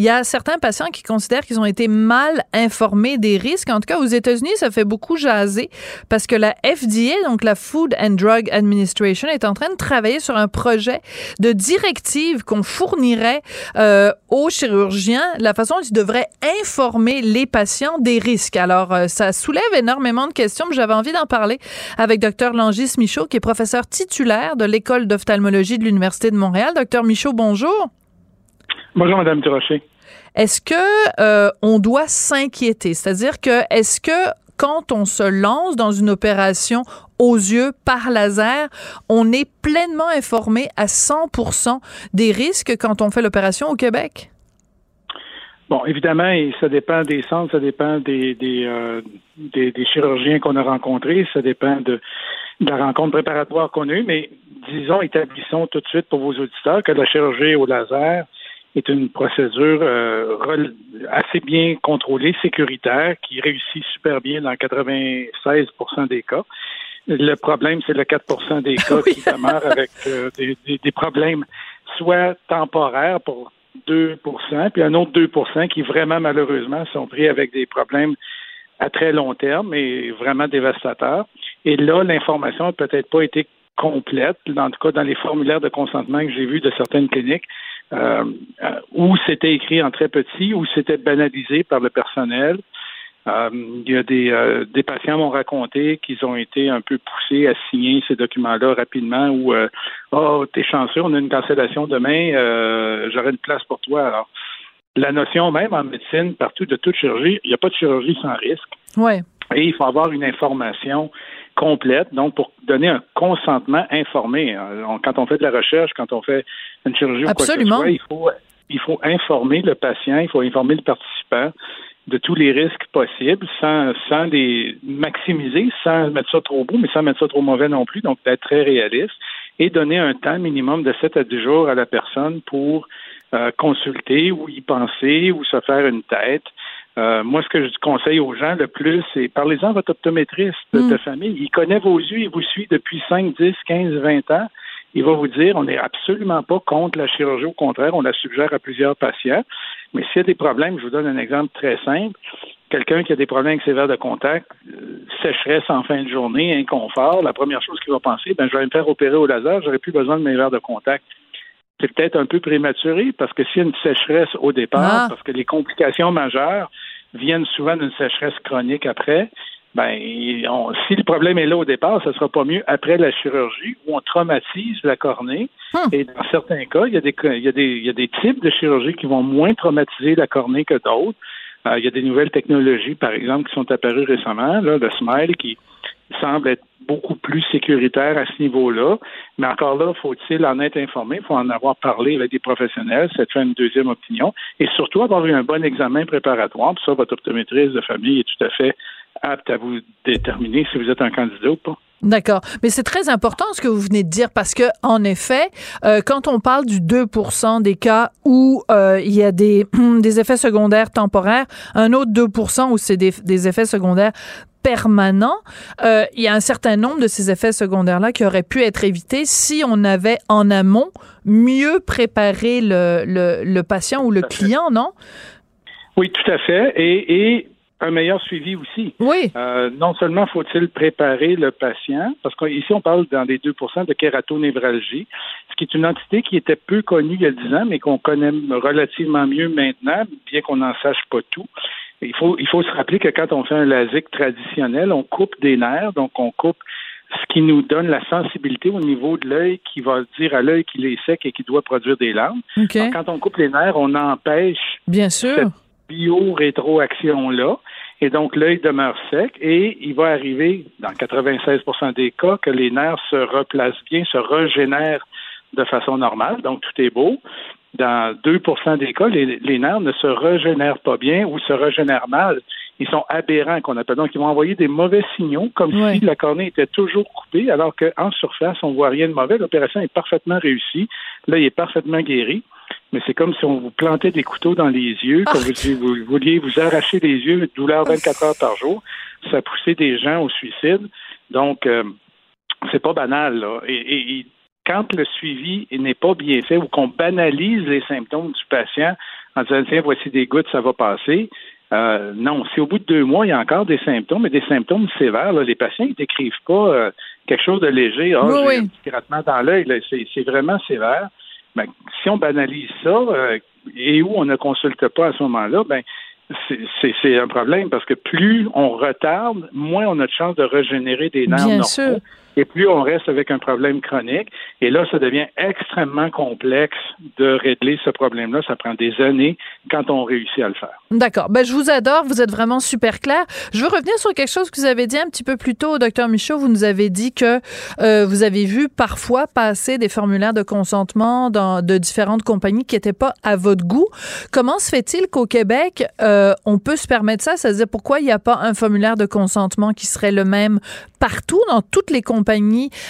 y a certains patients qui considèrent qu'ils ont été mal informés des risques. En tout cas, aux États-Unis, ça fait beaucoup jaser parce que la FDA, donc la Food and Drug Administration, est en train de travailler sur un projet de directive qu'on fournirait euh, aux chirurgiens, la façon dont ils devraient informer les patients des risques. Alors, euh, ça soulève énormément énormément de questions, mais j'avais envie d'en parler avec Dr Langis Michaud, qui est professeur titulaire de l'École d'ophtalmologie de l'Université de Montréal. Docteur Michaud, bonjour. Bonjour, Madame Durocher. est-ce que euh, on doit s'inquiéter? C'est-à-dire que est-ce que quand on se lance dans une opération aux yeux par laser, on est pleinement informé à 100% des risques quand on fait l'opération au Québec? Bon, évidemment, ça dépend des centres, ça dépend des, des, euh, des, chirurgiens qu'on a rencontrés, ça dépend de, la rencontre préparatoire qu'on a eue, mais disons, établissons tout de suite pour vos auditeurs que la chirurgie au laser est une procédure euh, assez bien contrôlée, sécuritaire, qui réussit super bien dans 96% des cas. Le problème, c'est le 4% des cas qui demeurent avec euh, des, des, problèmes soit temporaires pour 2% puis un autre 2% qui vraiment malheureusement sont pris avec des problèmes à très long terme et vraiment dévastateurs. Et là, l'information n'a peut-être pas été complète, en tout cas dans les formulaires de consentement que j'ai vus de certaines cliniques, euh, euh, où c'était écrit en très petit, où c'était banalisé par le personnel, euh, il y a des, euh, des patients m'ont raconté qu'ils ont été un peu poussés à signer ces documents-là rapidement ou euh, Oh, t'es chanceux, on a une cancellation demain, j'aurai une place pour toi. Alors, la notion même en médecine, partout de toute chirurgie, il n'y a pas de chirurgie sans risque. Ouais. Et il faut avoir une information complète, donc pour donner un consentement informé. Quand on fait de la recherche, quand on fait une chirurgie Absolument. ou quoi que ce soit, il faut, il faut informer le patient, il faut informer le participant de tous les risques possibles sans, sans les maximiser, sans mettre ça trop beau, mais sans mettre ça trop mauvais non plus, donc d'être très réaliste et donner un temps minimum de 7 à 10 jours à la personne pour euh, consulter ou y penser ou se faire une tête. Euh, moi, ce que je conseille aux gens le plus, c'est parlez-en à votre optométriste de mm. famille. Il connaît vos yeux, il vous suit depuis 5, 10, 15, 20 ans. Il va vous dire, on n'est absolument pas contre la chirurgie, au contraire, on la suggère à plusieurs patients. Mais s'il y a des problèmes, je vous donne un exemple très simple. Quelqu'un qui a des problèmes avec ses verres de contact, euh, sécheresse en fin de journée, inconfort, la première chose qu'il va penser, ben, je vais me faire opérer au laser, j'aurais plus besoin de mes verres de contact. C'est peut-être un peu prématuré parce que s'il y a une sécheresse au départ, ah. parce que les complications majeures viennent souvent d'une sécheresse chronique après, ben, si le problème est là au départ, ce sera pas mieux après la chirurgie où on traumatise la cornée. Hmm. Et dans certains cas, il y, a des, il, y a des, il y a des types de chirurgie qui vont moins traumatiser la cornée que d'autres. Euh, il y a des nouvelles technologies, par exemple, qui sont apparues récemment, là, le SMILE, qui semble être beaucoup plus sécuritaire à ce niveau-là. Mais encore là, faut-il en être informé, faut en avoir parlé avec des professionnels, c'est faire une deuxième opinion, et surtout avoir eu un bon examen préparatoire. Puis ça, votre optométriste de famille est tout à fait apte à vous déterminer si vous êtes un candidat ou pas. D'accord, mais c'est très important ce que vous venez de dire parce que en effet, euh, quand on parle du 2% des cas où euh, il y a des, des effets secondaires temporaires, un autre 2% où c'est des, des effets secondaires permanents, euh, il y a un certain nombre de ces effets secondaires-là qui auraient pu être évités si on avait en amont mieux préparé le, le, le patient ou le client, non? Oui, tout à fait. Et, et un meilleur suivi aussi. Oui. Euh, non seulement faut-il préparer le patient, parce qu'ici on parle dans les 2% de kératonévralgie, ce qui est une entité qui était peu connue il y a 10 ans, mais qu'on connaît relativement mieux maintenant, bien qu'on n'en sache pas tout. Il faut, il faut se rappeler que quand on fait un LASIK traditionnel, on coupe des nerfs, donc on coupe ce qui nous donne la sensibilité au niveau de l'œil qui va dire à l'œil qu'il est sec et qu'il doit produire des larmes. quand on coupe les nerfs, on empêche Bien sûr. cette bio-rétroaction-là. Et donc, l'œil demeure sec et il va arriver, dans 96 des cas, que les nerfs se replacent bien, se régénèrent de façon normale. Donc, tout est beau. Dans 2 des cas, les, nerfs ne se régénèrent pas bien ou se régénèrent mal. Ils sont aberrants, qu'on appelle. Donc, ils vont envoyer des mauvais signaux, comme si la cornée était toujours coupée, alors qu'en surface, on voit rien de mauvais. L'opération est parfaitement réussie. Là, il est parfaitement guéri mais c'est comme si on vous plantait des couteaux dans les yeux, comme vous, vous, vouliez vous arracher les yeux, douleur 24 heures par jour, ça poussait des gens au suicide. Donc, euh, c'est pas banal. Là. Et, quand le suivi n'est pas bien fait ou qu'on banalise les symptômes du patient en disant tiens, voici des gouttes, ça va passer. Euh, non, si au bout de deux mois, il y a encore des symptômes, mais des symptômes sévères, les patients ne décrivent pas euh, quelque chose de léger. Ah, j'ai un petit grattement dans l'œil, c'est vraiment sévère. Ben, si on banalise ça euh, et où on ne consulte pas à ce moment-là, ben c'est un problème parce que plus on retarde, moins on a de chance de régénérer des nerfs Bien normaux. Sûr. Et plus on reste avec un problème chronique. Et là, ça devient extrêmement complexe de régler ce problème-là. Ça prend des années quand on réussit à le faire. D'accord. Ben, je vous adore. Vous êtes vraiment super clair. Je veux revenir sur quelque chose que vous avez dit un petit peu plus tôt, docteur Michaud. Vous nous avez dit que euh, vous avez vu parfois passer des formulaires de consentement dans, de différentes compagnies qui n'étaient pas à votre goût. Comment se fait-il qu'au Québec, euh, on peut se permettre ça? C'est-à-dire, pourquoi il n'y a pas un formulaire de consentement qui serait le même partout, dans toutes les compagnies,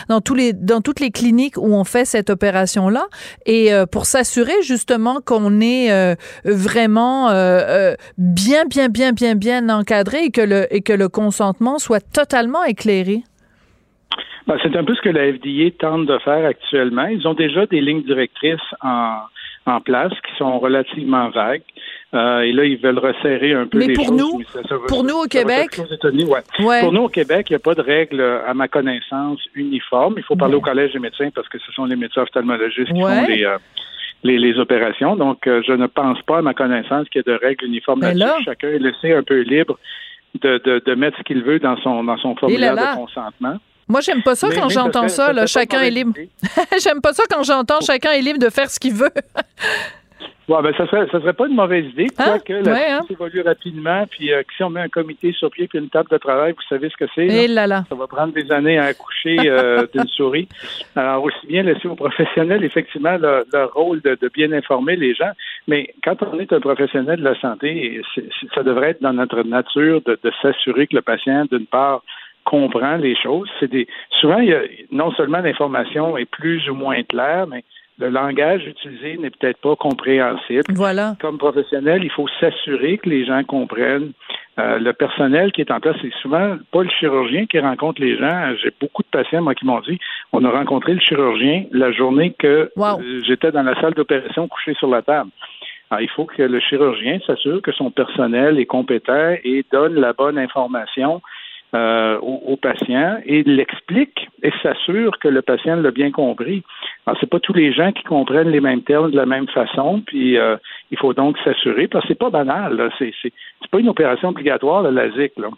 dans, tous les, dans toutes les cliniques où on fait cette opération-là, et euh, pour s'assurer justement qu'on est euh, vraiment euh, bien, bien, bien, bien, bien encadré et que le, et que le consentement soit totalement éclairé? Ben, c'est un peu ce que la FDA tente de faire actuellement. Ils ont déjà des lignes directrices en, en place qui sont relativement vagues. Euh, et là, ils veulent resserrer un peu mais les pour choses. Nous, mais ça- ça va- pour nous au Québec, ouais. Ouais. Pour nous au Québec, il n'y a pas de règle, à ma connaissance, uniforme. Il faut parler Ouais. au Collège des médecins parce que ce sont les médecins ophtalmologistes qui font les, euh, les, les opérations. Donc, euh, je ne pense pas, à ma connaissance, qu'il y ait de règles uniformes là-dessus. là. Chacun est laissé un peu libre de, de, de mettre ce qu'il veut dans son, dans son formulaire là. de consentement. Moi, j'aime pas ça Mais- quand j'entends ça, là, chacun est libre. j'aime pas ça quand j'entends chacun est libre de faire ce qu'il veut. Ouais, ben, ça serait, ça serait pas une mauvaise idée. Hein? Quoique la Ouais, hein? évolue rapidement, puis euh, que si on met un comité sur pied puis une table de travail, vous savez ce que c'est. Et là? là là. Ça va prendre des années à accoucher euh, d'une souris. Alors, aussi bien laisser aux professionnels, effectivement, leur, leur rôle de, de bien informer les gens. Mais quand on est un professionnel de la santé, ça devrait être dans notre nature de, de s'assurer que le patient, d'une part, comprend les choses. C'est des souvent il y a, non seulement l'information est plus ou moins claire, mais le langage utilisé n'est peut-être pas compréhensible. Voilà. Comme professionnel, il faut s'assurer que les gens comprennent. Euh, le personnel qui est en place, c'est souvent pas le chirurgien qui rencontre les gens. J'ai beaucoup de patients, moi, qui m'ont dit on a rencontré le chirurgien la journée que Wow. euh, j'étais dans la salle d'opération couché sur la table. Alors, il faut que le chirurgien s'assure que son personnel est compétent et donne la bonne information euh, au, au patient et l'explique et s'assure que le patient l'a bien compris. Alors, c'est pas tous les gens qui comprennent les mêmes termes de la même façon, puis euh, il faut donc s'assurer, parce que c'est pas banal, là. C'est, c'est, c'est pas une opération obligatoire, le LASIK, là.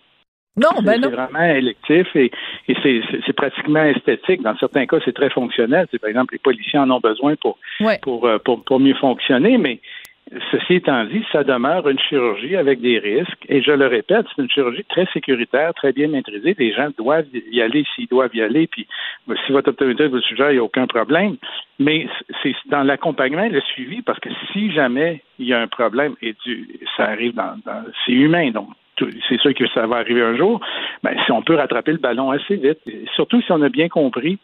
Non, C'est- ben c'est non. vraiment électif et, et c'est, c'est- c'est pratiquement esthétique. Dans certains cas, c'est très fonctionnel. C'est, par exemple, les policiers en ont besoin pour, Ouais. pour, euh, pour, pour mieux fonctionner, mais ceci étant dit, ça demeure une chirurgie avec des risques. Et je le répète, c'est une chirurgie très sécuritaire, très bien maîtrisée. Les gens doivent y aller s'ils doivent y aller. Puis si votre optométriste vous le suggère, il n'y a aucun problème. Mais c'est dans l'accompagnement et le suivi, parce que si jamais il y a un problème, et du, ça arrive dans, dans c'est humain, donc c'est sûr que ça va arriver un jour, ben, si on peut rattraper le ballon assez vite, surtout si on a bien compris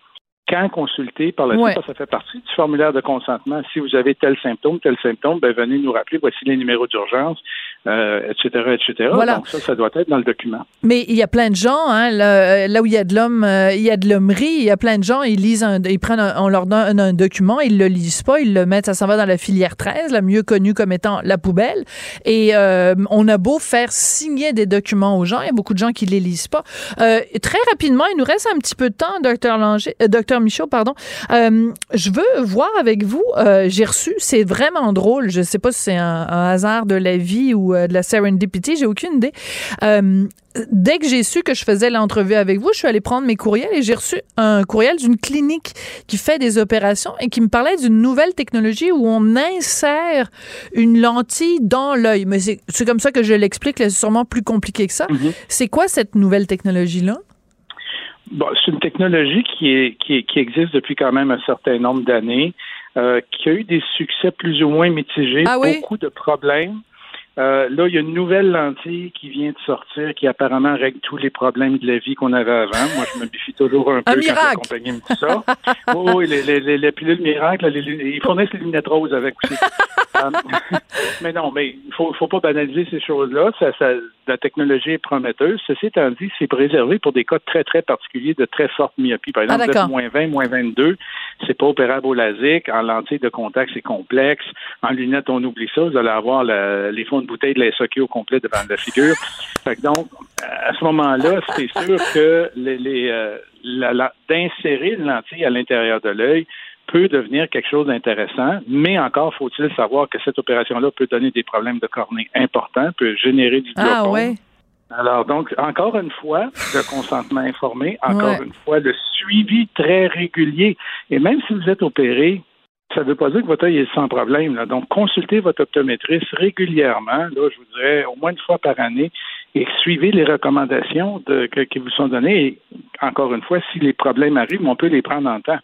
quand consulter par la suite, Ouais. parce que ça fait partie du formulaire de consentement. Si vous avez tel symptôme, tel symptôme, ben venez nous rappeler, voici les numéros d'urgence, euh, etc., etc. Voilà. Donc ça, ça doit être dans le document. Mais il y a plein de gens, hein, là, là où il y a de l'homme, euh, il y a de l'hommerie, il y a plein de gens, ils lisent, un, ils prennent, un- on leur donne un, un document, ils le lisent pas, ils le mettent, ça s'en va dans la filière 13, la mieux connue comme étant la poubelle. Et euh, on a beau faire signer des documents aux gens, il y a beaucoup de gens qui les lisent pas. Euh, très rapidement, il nous reste un petit peu de temps, docteur Langer, euh, docteur Michaud, pardon. Euh, je veux voir avec vous, euh, j'ai reçu, c'est vraiment drôle, je sais pas si c'est un, un hasard de la vie ou euh, de la serendipity, j'ai aucune idée. Euh, dès que j'ai su que je faisais l'entrevue avec vous, je suis allée prendre mes courriels et j'ai reçu un courriel d'une clinique qui fait des opérations et qui me parlait d'une nouvelle technologie où on insère une lentille dans l'œil. Mais c'est comme ça que je l'explique, c'est sûrement plus compliqué que ça. C'est quoi cette nouvelle technologie-là? Bon, c'est une technologie qui, est, qui, est- qui existe depuis quand même un certain nombre d'années, euh, qui a eu des succès plus ou moins mitigés, Ah oui? beaucoup de problèmes. Euh, là, il y a une nouvelle lentille qui vient de sortir qui apparemment règle tous les problèmes de la vie qu'on avait avant. Moi, je me méfie toujours un peu quand la compagnie me dit ça. oui, oui, les, les, les, les pilules miracles, les- les- ils fournissent les lunettes roses avec aussi. Euh, mais non, mais il faut, faut pas banaliser ces choses-là. Ça, ça, la technologie est prometteuse. Ceci étant dit, c'est préservé pour des cas très, très particuliers de très forte myopie. Par exemple, Ah, êtes d'accord. moins 20, moins 22, c'est pas opérable au LASIK. En lentille de contact, c'est complexe. En lunettes, on oublie ça. Vous allez avoir les fonds de bouteille de la SOQ au complet devant la figure. Fait que donc, à ce moment-là, c'est sûr que les, les, euh, la- la- d'insérer une lentille à l'intérieur de l'œil peut devenir quelque chose d'intéressant, mais encore faut-il savoir que cette opération-là peut donner des problèmes de cornée importants, peut générer du glaucome. Ah ouais. Alors, donc, encore une fois, le consentement informé, encore Ouais. une fois, le suivi très régulier. Et même si vous êtes opéré, ça ne veut pas dire que votre œil est sans problème. là. Donc, consultez votre optométriste régulièrement, là, je vous dirais au moins une fois par année, et suivez les recommandations de- que- qui vous sont données. Et encore une fois, si les problèmes arrivent, on peut les prendre en temps.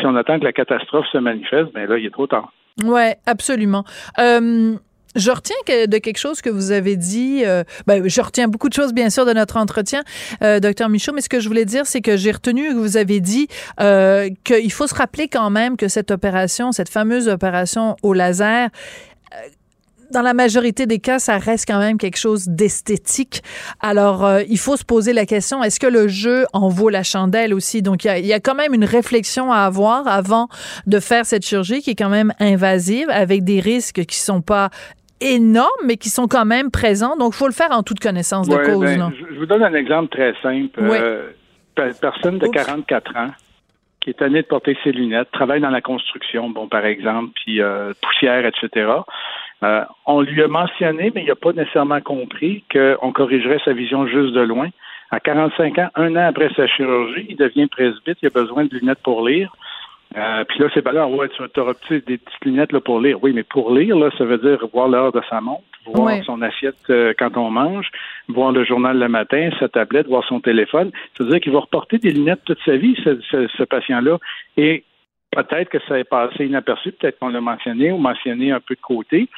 Si on attend que la catastrophe se manifeste, ben là, il est trop tard. Ouais, absolument. Euh, je retiens que de quelque chose que vous avez dit. euh, ben, je retiens beaucoup de choses, bien sûr, de notre entretien, euh, docteur Michaud. Mais ce que je voulais dire, c'est que j'ai retenu que vous avez dit euh, qu'il faut se rappeler quand même que cette opération, cette fameuse opération au laser. euh, Dans la majorité des cas, ça reste quand même quelque chose d'esthétique. Alors, euh, il faut se poser la question est-ce que le jeu en vaut la chandelle aussi? Donc, il y y a quand même une réflexion à avoir avant de faire cette chirurgie qui est quand même invasive, avec des risques qui sont pas énormes, mais qui sont quand même présents. Donc, il faut le faire en toute connaissance de Ouais, cause. ben, là. je, vous donne un exemple très simple. Oui. Euh, pe- personne de Ouf. 44 ans qui est tannée de porter ses lunettes, travaille dans la construction, bon, par exemple, puis euh, poussière, etc. Euh, on lui a mentionné, mais il n'a pas nécessairement compris qu'on corrigerait sa vision juste de loin. À 45 ans, un an après sa chirurgie, il devient presbyte, il a besoin de lunettes pour lire. Euh, puis là, c'est pas là, ouais, tu auras des petites lunettes là, pour lire? Oui, mais pour lire, là, ça veut dire voir l'heure de sa montre, voir son assiette euh, quand on mange, voir le journal le matin, sa tablette, voir son téléphone. Ça veut dire qu'il va reporter des lunettes toute sa vie, ce, ce- ce patient-là. Et peut-être que ça est passé inaperçu, peut-être qu'on l'a mentionné ou mentionné un peu de côté.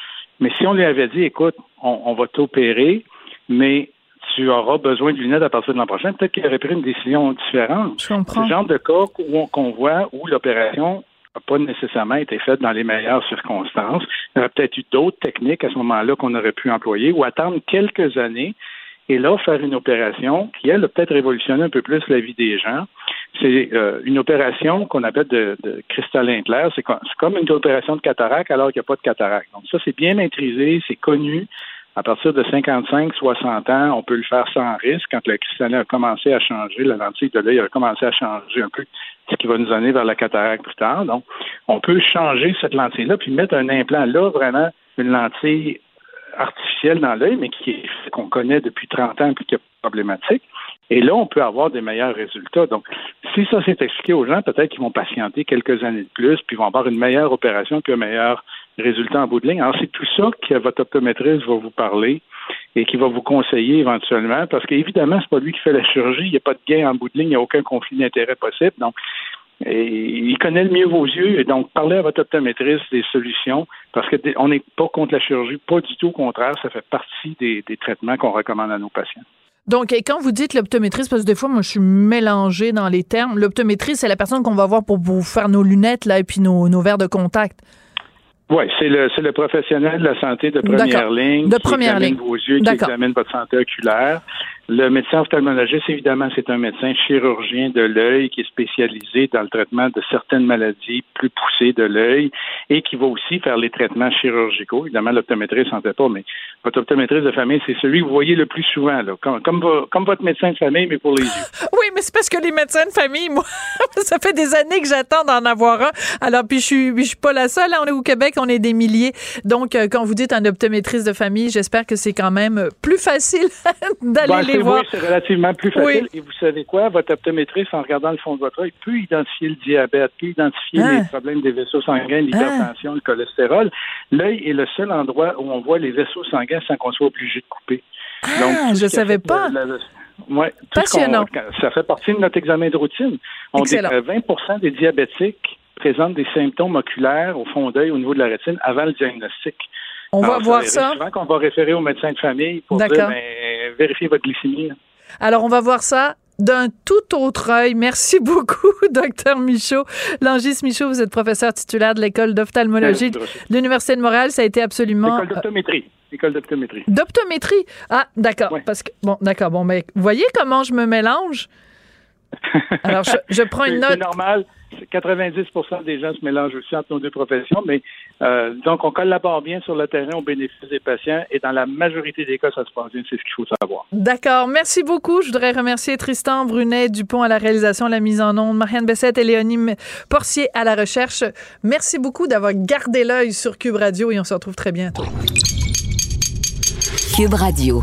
Mais si on lui avait dit, écoute, on, on va t'opérer, mais tu auras besoin de lunettes à partir de l'an prochain, peut-être qu'il aurait pris une décision différente. Je C'est comprends. le genre de cas où on- qu'on voit où l'opération n'a pas nécessairement été faite dans les meilleures circonstances. Il y aurait peut-être eu d'autres techniques à ce moment-là qu'on aurait pu employer ou attendre quelques années et là faire une opération qui, elle, a peut-être révolutionné un peu plus la vie des gens. C'est euh, une opération qu'on appelle de, de cristallin clair. C'est comme, c'est comme une opération de cataracte alors qu'il n'y a pas de cataracte. Donc ça, c'est bien maîtrisé, c'est connu. À partir de 55, 60 ans, on peut le faire sans risque. Quand le cristallin a commencé à changer, la lentille de l'œil a commencé à changer un peu, ce qui va nous amener vers la cataracte plus tard. Donc, on peut changer cette lentille-là puis mettre un implant là, vraiment une lentille artificielle dans l'œil, mais qui qu'on connaît depuis 30 ans puis qui est problématique. Et là, on peut avoir des meilleurs résultats. Donc, si ça s'est expliqué aux gens, peut-être qu'ils vont patienter quelques années de plus, puis vont avoir une meilleure opération, puis un meilleur résultat en bout de ligne. Alors, c'est tout ça que votre optométriste va vous parler et qui va vous conseiller éventuellement, parce qu'évidemment, c'est pas lui qui fait la chirurgie, il n'y a pas de gain en bout de ligne, il n'y a aucun conflit d'intérêt possible. Donc, il connaît le mieux vos yeux, et donc parlez à votre optométriste des solutions, parce que on n'est pas contre la chirurgie, pas du tout au contraire, ça fait partie des, traitements qu'on recommande à nos patients. Donc, quand vous dites l'optométriste, parce que des fois, moi, je suis mélangée dans les termes. L'optométriste, c'est la personne qu'on va voir pour vous faire nos lunettes, là, et puis nos verres de contact. Oui, c'est le, c'est le professionnel de la santé de première ligne De qui première examine ligne. vos yeux, qui examine votre santé oculaire. Le médecin ophtalmologiste, évidemment, c'est un médecin chirurgien de l'œil qui est spécialisé dans le traitement de certaines maladies plus poussées de l'œil et qui va aussi faire les traitements chirurgicaux. Évidemment, l'optométriste n'en fait pas, mais votre optométriste de famille, c'est celui que vous voyez le plus souvent, là, comme, comme, vo- comme votre médecin de famille, mais pour les yeux. Oui, mais c'est parce que les médecins de famille, moi, ça fait des années que j'attends d'en avoir un. Alors, puis je suis, je suis pas la seule. hein. On est au Québec, on est des milliers. Donc, euh, quand vous dites un optométriste de famille, j'espère que c'est quand même plus facile d'aller Ben, voir. Oui, c'est relativement plus facile. Oui. Et vous savez quoi? Votre optométriste, en regardant le fond de votre œil, peut identifier le diabète, peut identifier Ah. les problèmes des vaisseaux sanguins, l'hypertension, le cholestérol. L'œil est le seul endroit où on voit les vaisseaux sanguins sans qu'on soit obligé de couper. Ah, tout je a savais pas. la- la- Passionnant. Ça fait partie de notre examen de routine. On dit que 20% des diabétiques présentent des symptômes oculaires au fond d'œil au niveau de la rétine avant le diagnostic. On va Alors, voir ça. souvent qu'on va référer au médecin de famille pour dire, D'accord. ben, vérifiez votre glycémie. là. Alors, on va voir ça d'un tout autre œil. Merci beaucoup, docteur Michaud. Langis Michaud, vous êtes professeur titulaire de l'École d'ophtalmologie de l'Université de Montréal. Ça a été absolument... École d'optométrie. École d'optométrie. D'optométrie. Ah, d'accord. Ouais. Parce que bon, d'accord. Bon, mais voyez comment je me mélange? Alors, je, je prends une C'est- C'est note. normal. C'est 90 des gens se mélangent aussi entre nos deux professions, mais euh, donc on collabore bien sur le terrain au bénéfice des patients et dans la majorité des cas, ça se passe bien. C'est ce qu'il faut savoir. D'accord. Merci beaucoup. Je voudrais remercier Tristan Brunet Dupont à la réalisation, la mise en onde, Marianne Bessette et Léonie Porcier à la recherche. Merci beaucoup d'avoir gardé l'œil sur Cube Radio et on se retrouve très bientôt. Cube Radio.